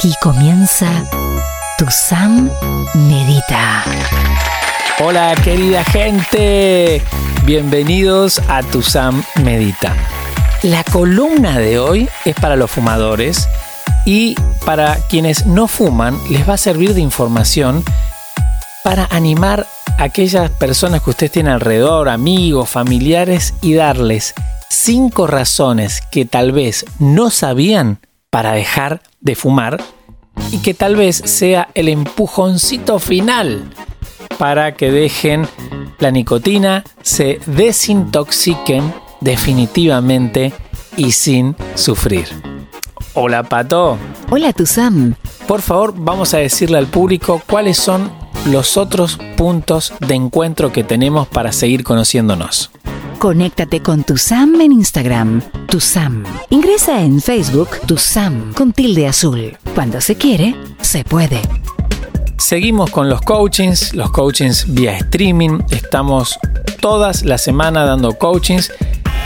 Aquí comienza Tu Sam Medita. Hola querida gente, bienvenidos a Tu Sam Medita. La columna de hoy es para los fumadores y para quienes no fuman les va a servir de información para animar a aquellas personas que usted tiene alrededor, amigos, familiares y darles cinco razones que tal vez no sabían para dejar de fumar y que tal vez sea el empujoncito final para que dejen la nicotina, se desintoxiquen definitivamente y sin sufrir. Hola Pato. Hola Tuzam. Por favor, vamos a decirle al público cuáles son los otros puntos de encuentro que tenemos para seguir conociéndonos. Conéctate con tu Sam en Instagram, tu Sam. Ingresa en Facebook, tu Sam con tilde azul. Cuando se quiere, se puede. Seguimos con los coachings, los coachings vía streaming. Estamos todas la semana dando coachings.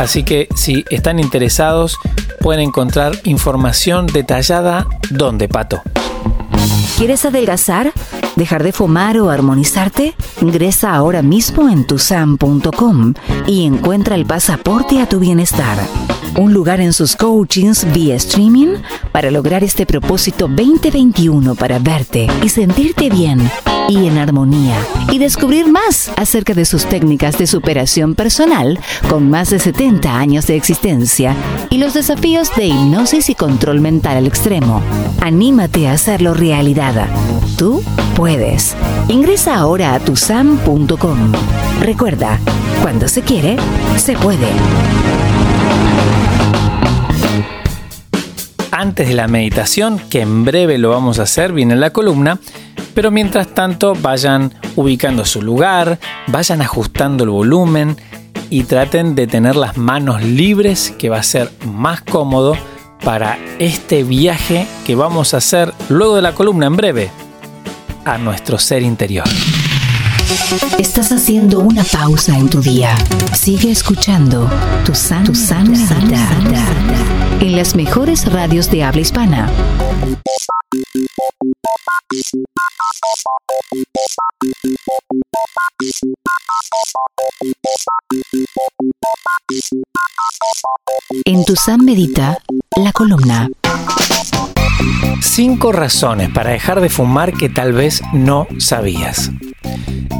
Así que si están interesados, pueden encontrar información detallada donde, Pato. ¿Quieres adelgazar? ¿Dejar de fumar o armonizarte? Ingresa ahora mismo en tusam.com y encuentra el pasaporte a tu bienestar. Un lugar en sus coachings vía streaming para lograr este propósito 2021 para verte y sentirte bien y en armonía y descubrir más acerca de sus técnicas de superación personal con más de 70 años de existencia y los desafíos de hipnosis y control mental al extremo. Anímate a hacerlo realidad. Tú puedes. Ingresa ahora a tusam.com. Recuerda, cuando se quiere, se puede. Antes de la meditación, que en breve lo vamos a hacer, viene la columna, pero mientras tanto vayan ubicando su lugar, vayan ajustando el volumen y traten de tener las manos libres, que va a ser más cómodo para este viaje que vamos a hacer luego de la columna en breve a nuestro ser interior. Estás haciendo una pausa en tu día. Sigue escuchando tu san, tu san, en las mejores radios de habla hispana. En tu San Medita, la columna. Cinco razones para dejar de fumar que tal vez no sabías.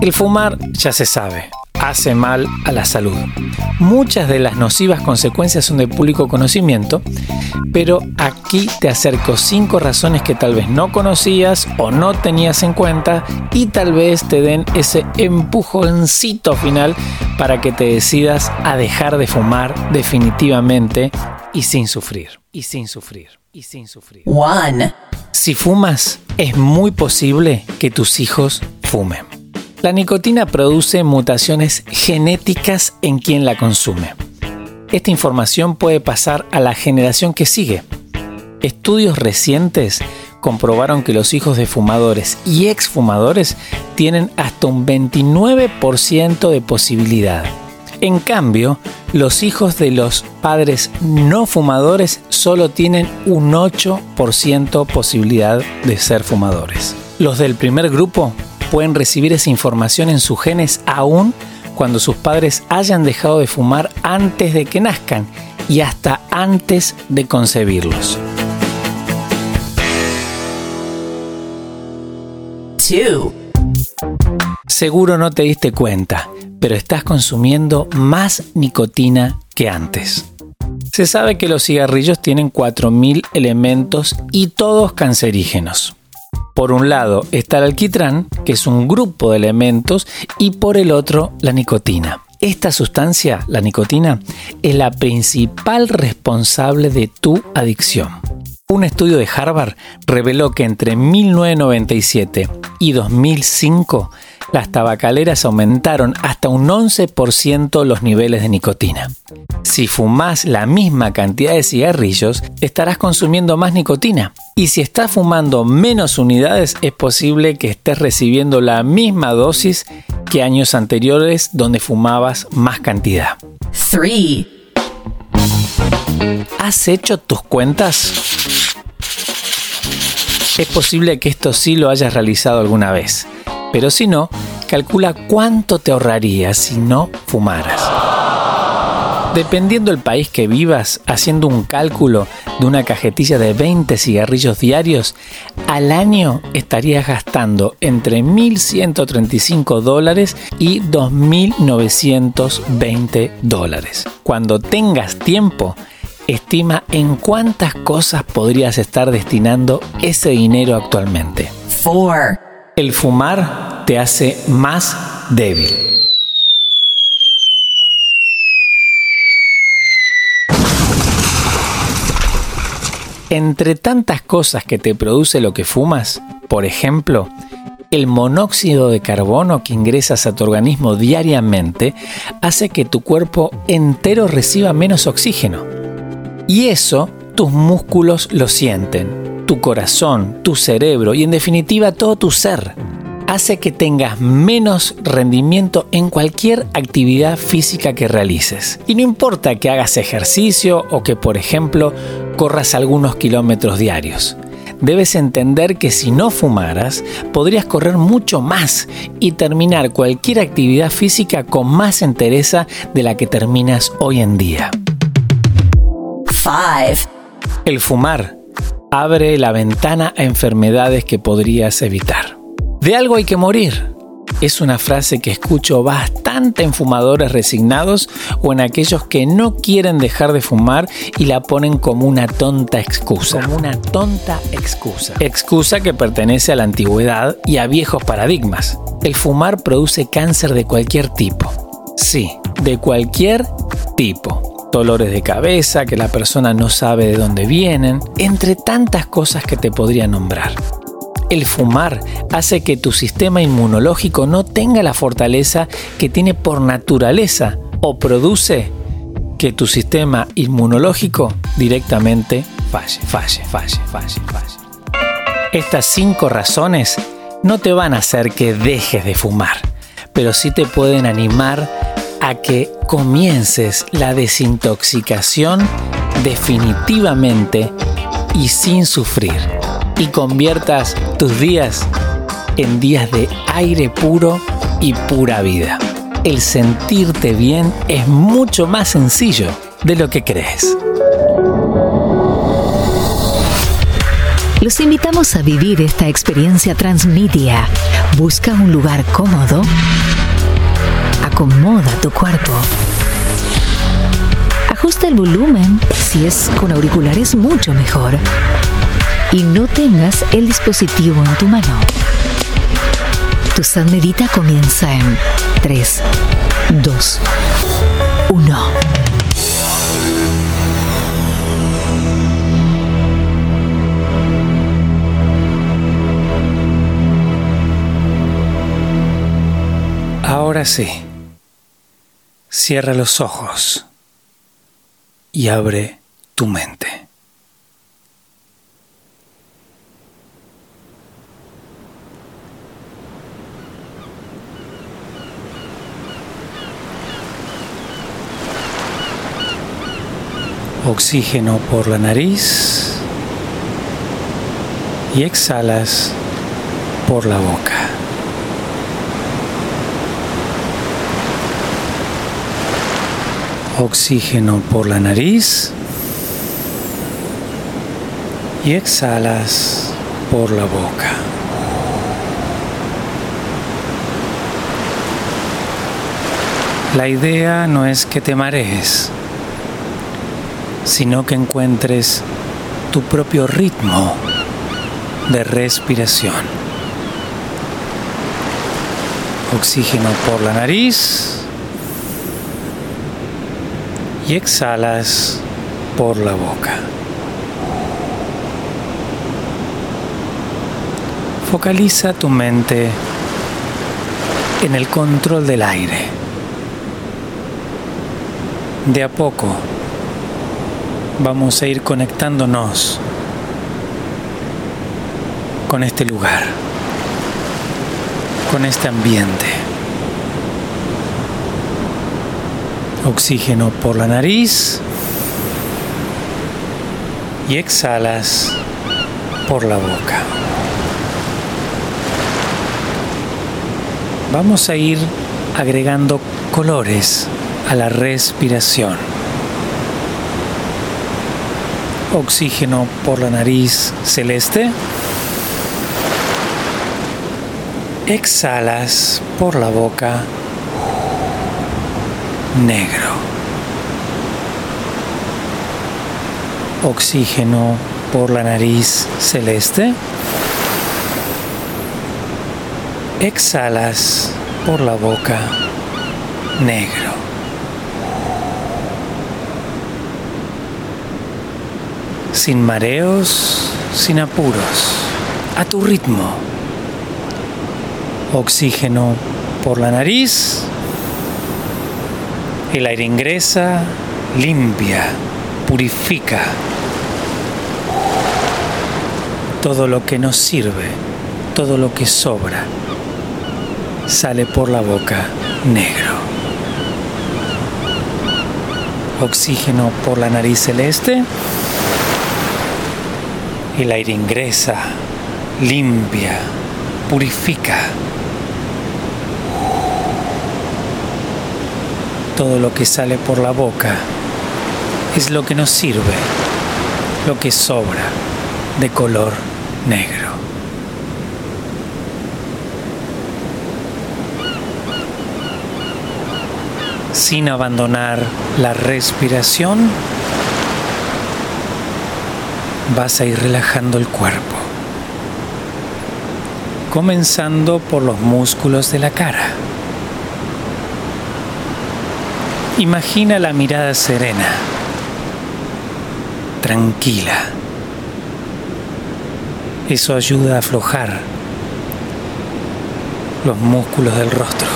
El fumar ya se sabe, hace mal a la salud. Muchas de las nocivas consecuencias son de público conocimiento, pero aquí te acerco cinco razones que tal vez no conocías o no tenías en cuenta y tal vez te den ese empujoncito final para que te decidas a dejar de fumar definitivamente y sin sufrir, y sin sufrir, y sin sufrir. One. Si fumas, es muy posible que tus hijos fumen. La nicotina produce mutaciones genéticas en quien la consume. Esta información puede pasar a la generación que sigue. Estudios recientes comprobaron que los hijos de fumadores y exfumadores tienen hasta un 29% de posibilidad. En cambio, los hijos de los padres no fumadores solo tienen un 8% posibilidad de ser fumadores. Los del primer grupo pueden recibir esa información en sus genes aún cuando sus padres hayan dejado de fumar antes de que nazcan y hasta antes de concebirlos. Seguro no te diste cuenta, pero estás consumiendo más nicotina que antes. Se sabe que los cigarrillos tienen 4.000 elementos y todos cancerígenos. Por un lado está el alquitrán, que es un grupo de elementos, y por el otro la nicotina. Esta sustancia, la nicotina, es la principal responsable de tu adicción. Un estudio de Harvard reveló que entre 1997 y 2005 las tabacaleras aumentaron hasta un 11% los niveles de nicotina. Si fumas la misma cantidad de cigarrillos, estarás consumiendo más nicotina. Y si estás fumando menos unidades, es posible que estés recibiendo la misma dosis que años anteriores donde fumabas más cantidad. 3. ¿Has hecho tus cuentas? Es posible que esto sí lo hayas realizado alguna vez, pero si no, calcula cuánto te ahorrarías si no fumaras. Dependiendo del país que vivas, haciendo un cálculo de una cajetilla de 20 cigarrillos diarios, al año estarías gastando entre 1.135 dólares y 2.920 dólares. Cuando tengas tiempo, estima en cuántas cosas podrías estar destinando ese dinero actualmente. 4. El fumar te hace más débil. Entre tantas cosas que te produce lo que fumas, por ejemplo, el monóxido de carbono que ingresas a tu organismo diariamente hace que tu cuerpo entero reciba menos oxígeno. Y eso tus músculos lo sienten, tu corazón, tu cerebro y en definitiva todo tu ser hace que tengas menos rendimiento en cualquier actividad física que realices. Y no importa que hagas ejercicio o que, por ejemplo, corras algunos kilómetros diarios. Debes entender que si no fumaras, podrías correr mucho más y terminar cualquier actividad física con más entereza de la que terminas hoy en día. 5. El fumar abre la ventana a enfermedades que podrías evitar. De algo hay que morir. Es una frase que escucho bastante en fumadores resignados o en aquellos que no quieren dejar de fumar y la ponen como una tonta excusa. Como una tonta excusa. Excusa que pertenece a la antigüedad y a viejos paradigmas. El fumar produce cáncer de cualquier tipo. Sí, de cualquier tipo dolores de cabeza, que la persona no sabe de dónde vienen, entre tantas cosas que te podría nombrar. El fumar hace que tu sistema inmunológico no tenga la fortaleza que tiene por naturaleza o produce que tu sistema inmunológico directamente falle, falle, falle, falle, falle. Estas cinco razones no te van a hacer que dejes de fumar, pero sí te pueden animar a que comiences la desintoxicación definitivamente y sin sufrir y conviertas tus días en días de aire puro y pura vida. El sentirte bien es mucho más sencillo de lo que crees. Los invitamos a vivir esta experiencia transmedia. Busca un lugar cómodo. Acomoda tu cuerpo. Ajusta el volumen. Si es con auriculares, mucho mejor y no tengas el dispositivo en tu mano. Tu San Medita comienza en 3, 2, 1. Ahora sí, cierra los ojos y abre tu mente. Oxígeno por la nariz y exhalas por la boca. Oxígeno por la nariz y exhalas por la boca. La idea no es que te marees sino que encuentres tu propio ritmo de respiración. Oxígeno por la nariz y exhalas por la boca. Focaliza tu mente en el control del aire. De a poco vamos a ir conectándonos con este lugar, con este ambiente. Oxígeno por la nariz y exhalas por la boca. Vamos a ir agregando colores a la respiración. Oxígeno por la nariz celeste. Exhalas por la boca negro. Oxígeno por la nariz celeste. Exhalas por la boca negro. Sin mareos, sin apuros, a tu ritmo. Oxígeno por la nariz. El aire ingresa, limpia, purifica todo lo que nos sirve, todo lo que sobra, sale por la boca negro. Oxígeno por la nariz celeste. El aire ingresa, limpia, purifica. Todo lo que sale por la boca es lo que nos sirve, lo que sobra de color negro. Sin abandonar la respiración, vas a ir relajando el cuerpo, comenzando por los músculos de la cara. Imagina la mirada serena, tranquila eso ayuda a aflojar los músculos del rostro.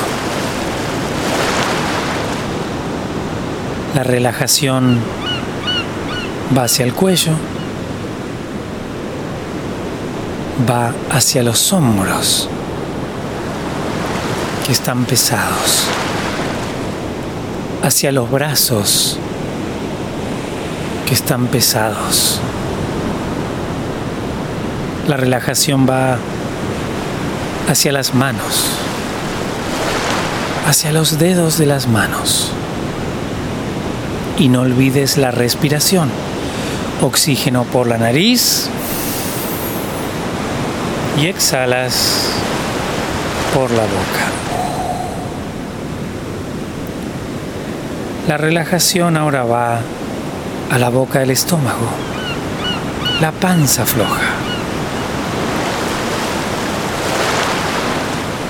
La relajación va hacia el cuello, va hacia los hombros que están pesados, hacia los brazos que están pesados. La relajación va hacia las manos, hacia los dedos de las manos. Y no olvides la respiración. Oxígeno por la nariz y exhalas por la boca. La relajación ahora va a la boca del estómago, la panza floja.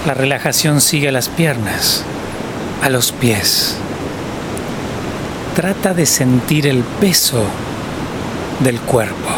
La relajación sigue a las piernas, a los pies. Trata de sentir el peso del cuerpo.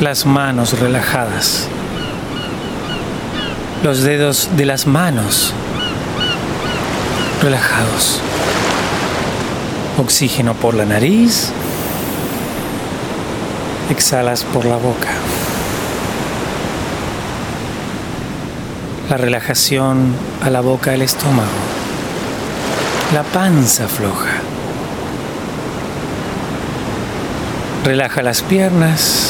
Las manos relajadas. Los dedos de las manos relajados. Oxígeno por la nariz exhalas por la boca. La relajación a la boca del estómago. La panza floja. Relaja las piernas,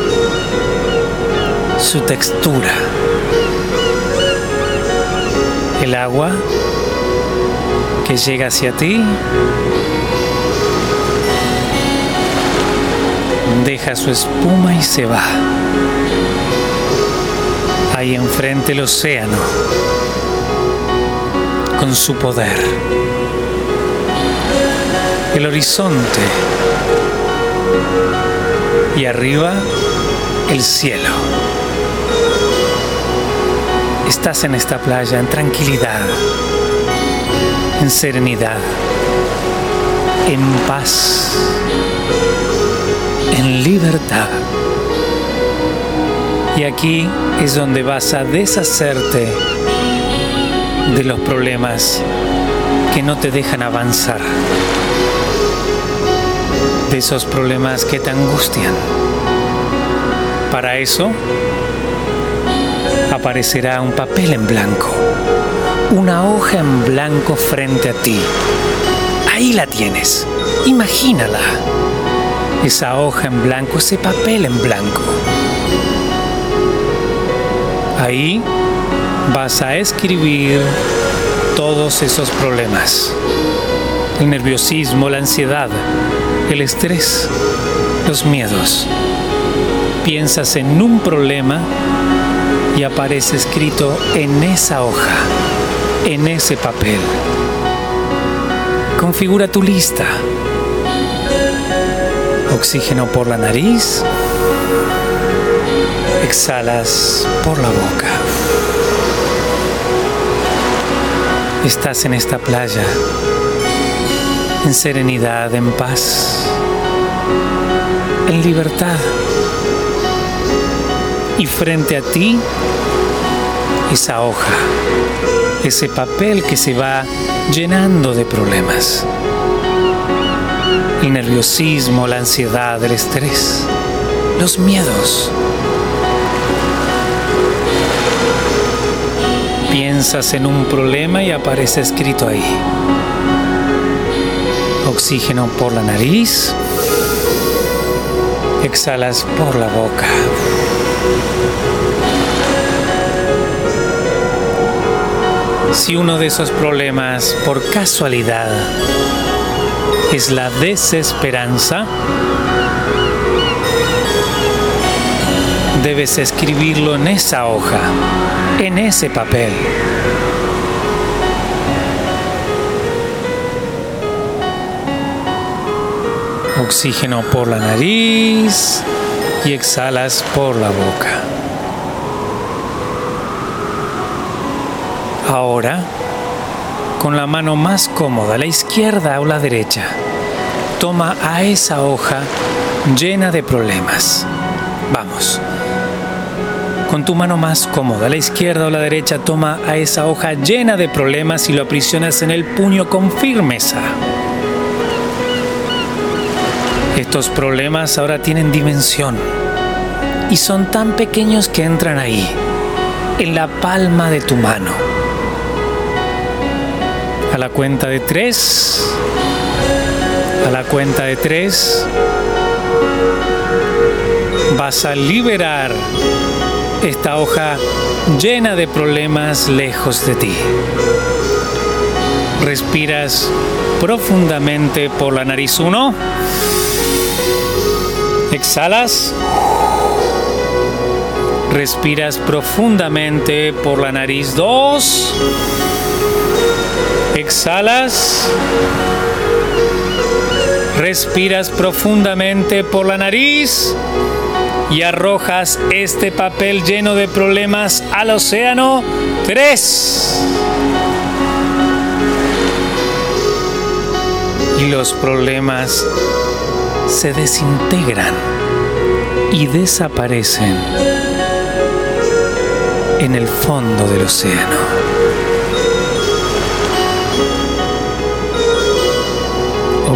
su textura. El agua que llega hacia ti deja su espuma y se va. Ahí enfrente el océano, con su poder. El horizonte. Y arriba, el cielo. Estás en esta playa en tranquilidad, en serenidad, en paz en libertad. Y aquí es donde vas a deshacerte de los problemas que no te dejan avanzar, de esos problemas que te angustian. Para eso aparecerá un papel en blanco, una hoja en blanco frente a ti. Ahí la tienes, imagínala esa hoja en blanco, ese papel en blanco. Ahí vas a escribir todos esos problemas. El nerviosismo, la ansiedad, el estrés, los miedos. Piensas en un problema aparece escrito en esa hoja, en ese papel. Configura tu lista Oxígeno por la nariz. Exhalas por la boca. Estás en esta playa, en serenidad, en paz, en libertad. Y frente a ti, esa hoja, ese papel que se va llenando de problemas el nerviosismo, la ansiedad, el estrés, los miedos. Piensas en un problema y aparece escrito ahí. Oxígeno por la nariz. Exhalas por la boca. Si uno de esos problemas por casualidad es la desesperanza, debes escribirlo en esa hoja, en ese papel. Oxígeno por la nariz y exhalas por la boca. Ahora con la mano más cómoda, la izquierda o la derecha. Toma a esa hoja llena de problemas. Vamos. Con tu mano más cómoda, la izquierda o la derecha, toma a esa hoja llena de problemas y lo aprisionas en el puño con firmeza. Estos problemas ahora tienen dimensión y son tan pequeños que entran ahí, en la palma de tu mano la cuenta de tres. A la cuenta de tres. Vas a liberar esta hoja llena de problemas lejos de ti. Respiras profundamente por la nariz uno. Exhalas. Respiras profundamente por la nariz dos. Exhalas. Respiras profundamente por la nariz y arrojas este papel lleno de problemas al océano. Tres. Y los problemas se desintegran y desaparecen en el fondo del océano.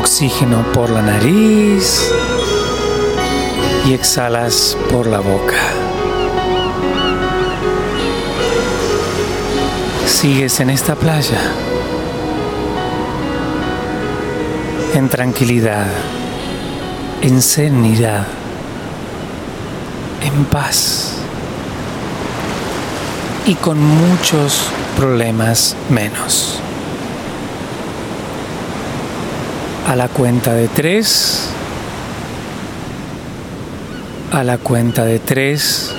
Oxígeno por la nariz y exhalas por la boca. Sigues en esta playa en tranquilidad, en serenidad, en paz y con muchos problemas menos. A la cuenta de tres, a la cuenta de tres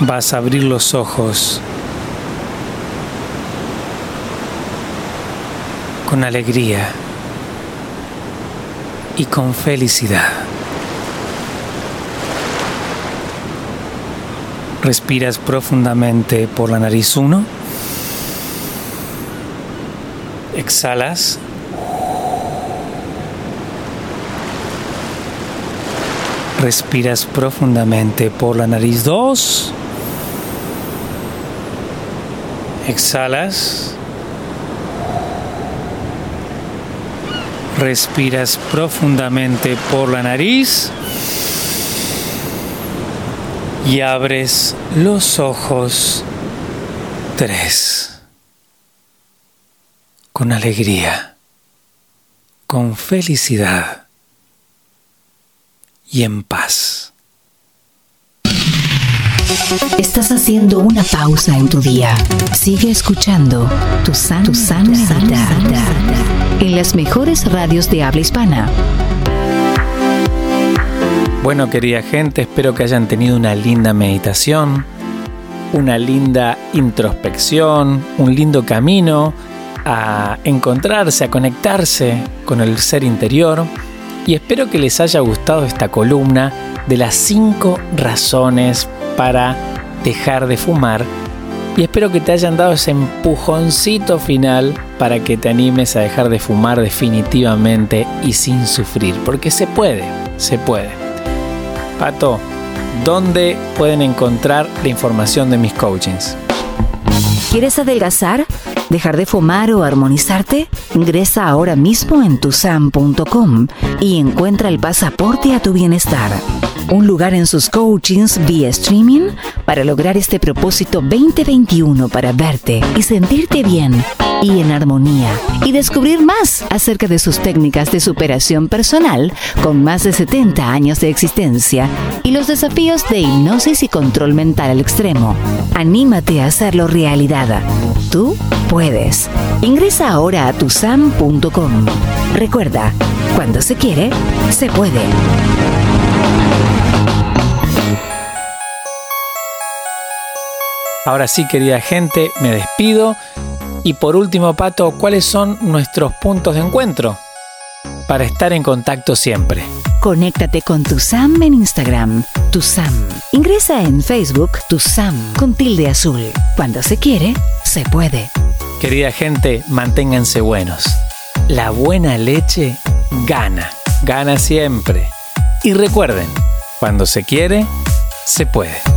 vas a abrir los ojos con alegría y con felicidad. Respiras profundamente por la nariz uno. Exhalas Respiras profundamente por la nariz 2. Exhalas. Respiras profundamente por la nariz. Y abres los ojos 3. Con alegría. Con felicidad y en paz. Estás haciendo una pausa en tu día. Sigue escuchando tu san, tu san, en las mejores radios de habla hispana. Bueno, querida gente, espero que hayan tenido una linda meditación, una linda introspección, un lindo camino a encontrarse, a conectarse con el ser interior y espero que les haya gustado esta columna de las 5 razones para dejar de fumar y espero que te hayan dado ese empujoncito final para que te animes a dejar de fumar definitivamente y sin sufrir, porque se puede, se puede. Pato, ¿dónde pueden encontrar la información de mis coachings? ¿Quieres adelgazar? ¿Dejar de fumar o armonizarte? Ingresa ahora mismo en tusam.com y encuentra el pasaporte a tu bienestar. Un lugar en sus coachings vía streaming para lograr este propósito 2021 para verte y sentirte bien y en armonía y descubrir más acerca de sus técnicas de superación personal con más de 70 años de existencia y los desafíos de hipnosis y control mental al extremo. Anímate a hacerlo realidad. Tú puedes. Ingresa ahora a tusam.com. Recuerda, cuando se quiere, se puede. Ahora sí, querida gente, me despido. Y por último, Pato, ¿cuáles son nuestros puntos de encuentro? Para estar en contacto siempre. Conéctate con tu Sam en Instagram, tu Sam. Ingresa en Facebook, tu Sam, con tilde azul. Cuando se quiere, se puede. Querida gente, manténganse buenos. La buena leche gana, gana siempre. Y recuerden, cuando se quiere, se puede.